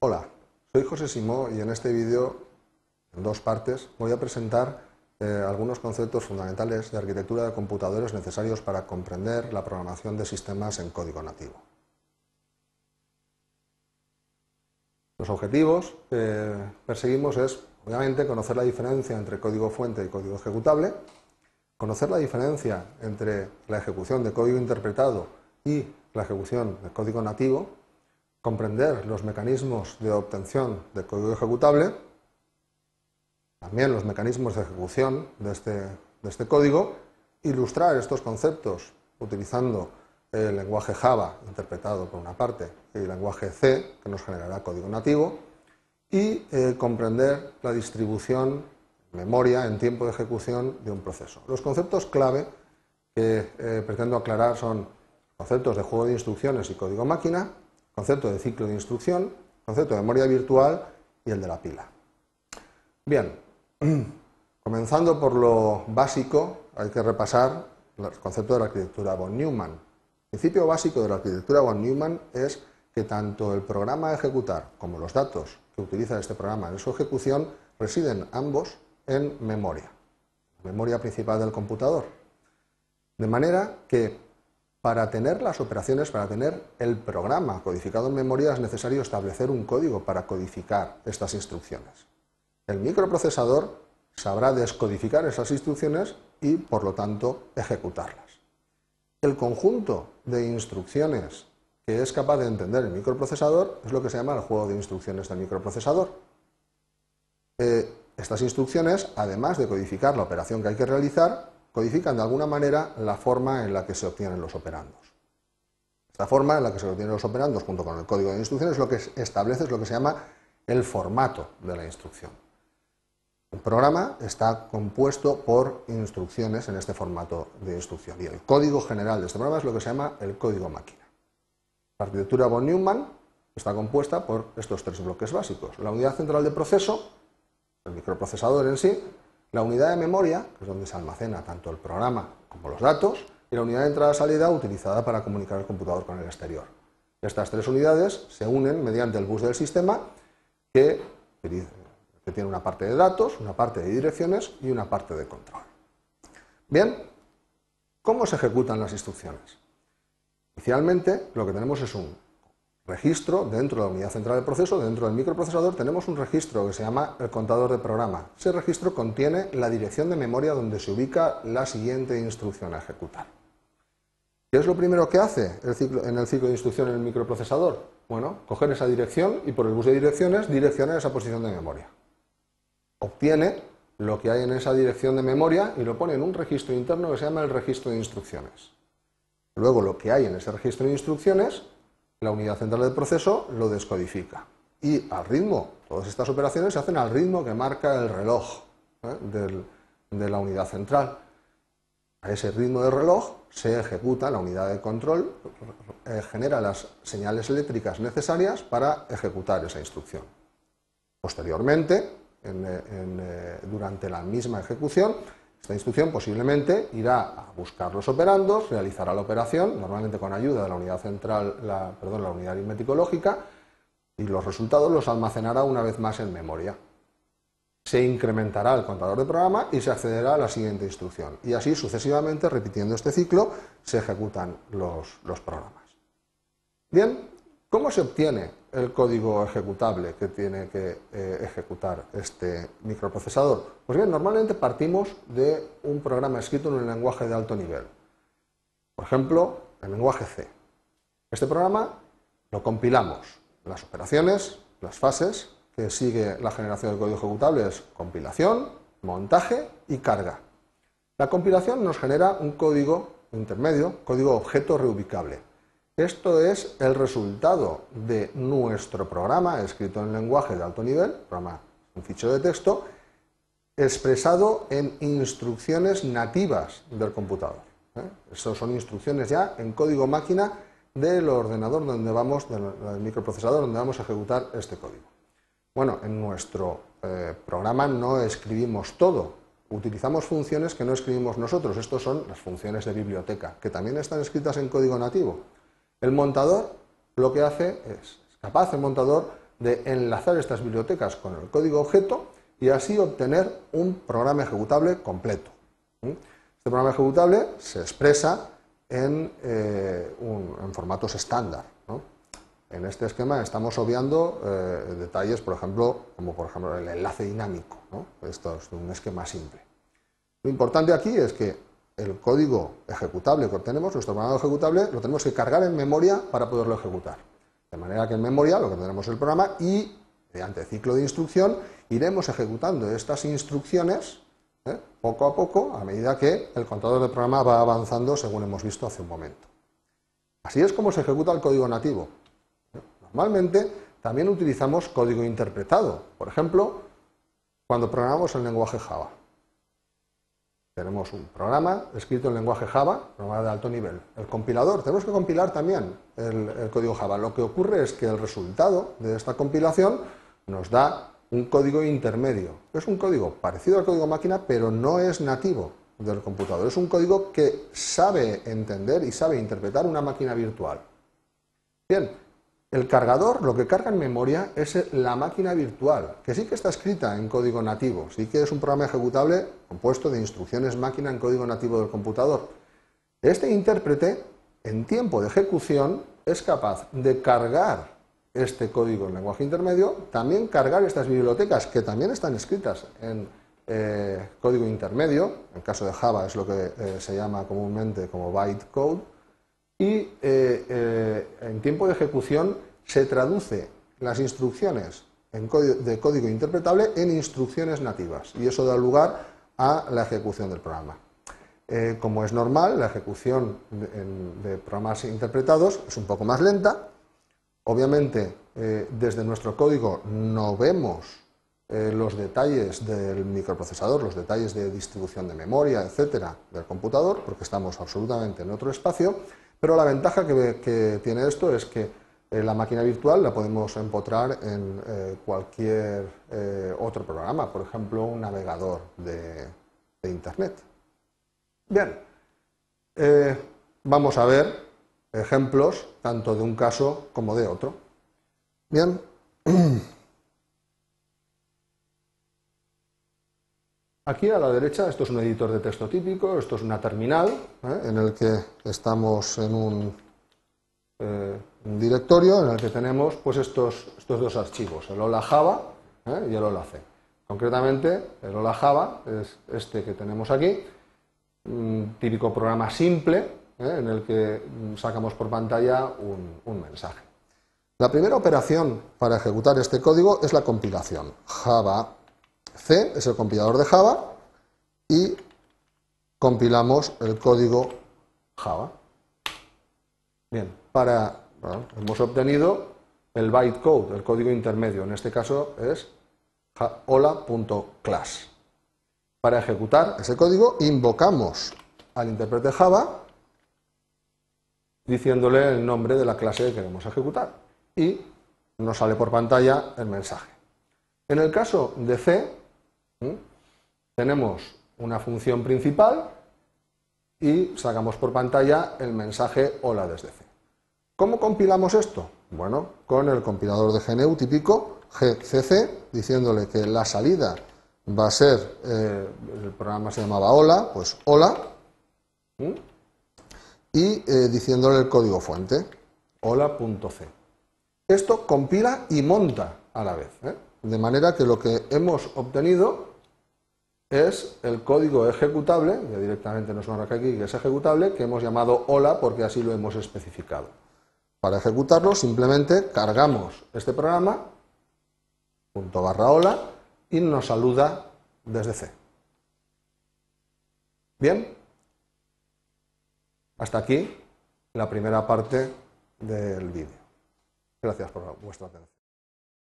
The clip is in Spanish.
Hola, soy José Simó y en este vídeo, en dos partes, voy a presentar eh, algunos conceptos fundamentales de arquitectura de computadores necesarios para comprender la programación de sistemas en código nativo. Los objetivos que perseguimos es, obviamente, conocer la diferencia entre código fuente y código ejecutable, conocer la diferencia entre la ejecución de código interpretado y la ejecución de código nativo, comprender los mecanismos de obtención de código ejecutable, también los mecanismos de ejecución de este, de este código, ilustrar estos conceptos utilizando el lenguaje Java, interpretado por una parte, y el lenguaje C, que nos generará código nativo, y eh, comprender la distribución memoria en tiempo de ejecución de un proceso. Los conceptos clave que eh, pretendo aclarar son conceptos de juego de instrucciones y código máquina, concepto de ciclo de instrucción, concepto de memoria virtual y el de la pila. Bien, comenzando por lo básico, hay que repasar el concepto de la arquitectura von Neumann. El principio básico de la arquitectura von Neumann es que tanto el programa a ejecutar como los datos que utiliza este programa en su ejecución residen ambos en memoria, memoria principal del computador. De manera que para tener las operaciones, para tener el programa codificado en memoria es necesario establecer un código para codificar estas instrucciones. El microprocesador sabrá descodificar esas instrucciones y, por lo tanto, ejecutarlas. El conjunto de instrucciones que es capaz de entender el microprocesador es lo que se llama el juego de instrucciones del microprocesador. Eh, estas instrucciones, además de codificar la operación que hay que realizar, codifican de alguna manera la forma en la que se obtienen los operandos. Esta forma en la que se obtienen los operandos junto con el código de instrucciones lo que establece es lo que se llama el formato de la instrucción. El programa está compuesto por instrucciones en este formato de instrucción y el código general de este programa es lo que se llama el código máquina. La arquitectura von Neumann está compuesta por estos tres bloques básicos. La unidad central de proceso, el microprocesador en sí, la unidad de memoria, que es donde se almacena tanto el programa como los datos, y la unidad de entrada-salida utilizada para comunicar el computador con el exterior. Estas tres unidades se unen mediante el bus del sistema que, que tiene una parte de datos, una parte de direcciones y una parte de control. Bien, ¿cómo se ejecutan las instrucciones? Inicialmente lo que tenemos es un registro dentro de la unidad central de proceso, dentro del microprocesador, tenemos un registro que se llama el contador de programa. Ese registro contiene la dirección de memoria donde se ubica la siguiente instrucción a ejecutar. ¿Qué es lo primero que hace en el ciclo de instrucción en el microprocesador? Bueno, coger esa dirección y por el bus de direcciones direccionar esa posición de memoria. Obtiene lo que hay en esa dirección de memoria y lo pone en un registro interno que se llama el registro de instrucciones. Luego lo que hay en ese registro de instrucciones la unidad central del proceso lo descodifica. Y al ritmo, todas estas operaciones se hacen al ritmo que marca el reloj ¿eh? de la unidad central. A ese ritmo de reloj se ejecuta la unidad de control, eh, genera las señales eléctricas necesarias para ejecutar esa instrucción. Posteriormente, eh, durante la misma ejecución, esta instrucción posiblemente irá a buscar los operandos, realizará la operación, normalmente con ayuda de la unidad central, la, perdón, la unidad aritmético lógica, y los resultados los almacenará una vez más en memoria. Se incrementará el contador de programa y se accederá a la siguiente instrucción. Y así sucesivamente, repitiendo este ciclo, se ejecutan los, los programas. Bien, ¿cómo se obtiene el código ejecutable que tiene que eh, ejecutar este microprocesador? Pues bien, normalmente partimos de un programa escrito en un lenguaje de alto nivel. Por ejemplo, el lenguaje C. Este programa lo compilamos. Las operaciones, las fases que sigue la generación del código ejecutable es compilación, montaje y carga. La compilación nos genera un código intermedio, código objeto reubicable. Esto es el resultado de nuestro programa escrito en lenguaje de alto nivel, programa un fichero de texto, expresado en instrucciones nativas del computador. ¿eh? Estas son instrucciones ya en código máquina del ordenador donde vamos, del, microprocesador donde vamos a ejecutar este código. Bueno, en nuestro eh, programa no escribimos todo, utilizamos funciones que no escribimos nosotros. Estas son las funciones de biblioteca, que también están escritas en código nativo. El montador lo que hace es, es capaz el montador de enlazar estas bibliotecas con el código objeto y así obtener un programa ejecutable completo. Este programa ejecutable se expresa en, eh, formatos estándar. En este esquema estamos obviando eh, detalles, por ejemplo, como por ejemplo el enlace dinámico. Esto es un esquema simple. Lo importante aquí es que el código ejecutable que obtenemos, nuestro programa ejecutable, lo tenemos que cargar en memoria para poderlo ejecutar. De manera que en memoria lo que tenemos es el programa y, mediante ciclo de instrucción, iremos ejecutando estas instrucciones ¿eh? poco a poco a medida que el contador de programa va avanzando según hemos visto hace un momento. Así es como se ejecuta el código nativo. Normalmente también utilizamos código interpretado, por ejemplo, cuando programamos el lenguaje Java. Tenemos un programa escrito en lenguaje Java, programa de alto nivel. El compilador, tenemos que compilar también el, código Java. Lo que ocurre es que el resultado de esta compilación nos da un código intermedio. Es un código parecido al código máquina, pero no es nativo del computador. Es un código que sabe entender y sabe interpretar una máquina virtual. Bien, el cargador, lo que carga en memoria es la máquina virtual, que sí que está escrita en código nativo, sí que es un programa ejecutable compuesto de instrucciones máquina en código nativo del computador. Este intérprete, en tiempo de ejecución, es capaz de cargar este código en lenguaje intermedio, también cargar estas bibliotecas que también están escritas en eh, código intermedio, en el caso de Java es lo que eh, se llama comúnmente como bytecode, y eh, en tiempo de ejecución se traduce las instrucciones de código interpretable en instrucciones nativas y eso da lugar a la ejecución del programa. como es normal, la ejecución de, programas interpretados es un poco más lenta. Obviamente, desde nuestro código no vemos eh, los detalles del microprocesador, los detalles de distribución de memoria, etcétera, del computador, porque estamos absolutamente en otro espacio, pero la ventaja que, tiene esto es que eh, la máquina virtual la podemos empotrar en eh, cualquier otro programa, por ejemplo, un navegador de, de Internet. Bien, vamos a ver ejemplos tanto de un caso como de otro. Bien. Aquí a la derecha, esto es un editor de texto típico, esto es una terminal ¿eh? en el que estamos en un, eh, directorio en el que tenemos pues estos, estos dos archivos, el hola Java ¿eh? y el hola C. Concretamente, el hola Java es este que tenemos aquí, un típico programa simple en el que sacamos por pantalla un, un mensaje. La primera operación para ejecutar este código es la compilación. Java C es el compilador de Java y compilamos el código Java. Bien, para, hemos obtenido el bytecode, el código intermedio, en este caso es hola.class. Para ejecutar ese código invocamos al intérprete Java diciéndole el nombre de la clase que queremos ejecutar y nos sale por pantalla el mensaje. En el caso de C, ¿Mm? Tenemos una función principal y sacamos por pantalla el mensaje hola desde C. ¿Cómo compilamos esto? Bueno, con el compilador de GNU típico GCC, diciéndole que la salida va a ser, eh, el programa se llamaba hola, pues hola, y eh, diciéndole el código fuente, hola.c. Esto compila y monta a la vez, ¿eh? de manera que lo que hemos obtenido es el código ejecutable, ya directamente nos marca aquí que es ejecutable, que hemos llamado hola porque así lo hemos especificado. Para ejecutarlo simplemente cargamos este programa, punto barra hola, y nos saluda desde C. Bien, hasta aquí la primera parte del vídeo. Gracias por vuestra atención.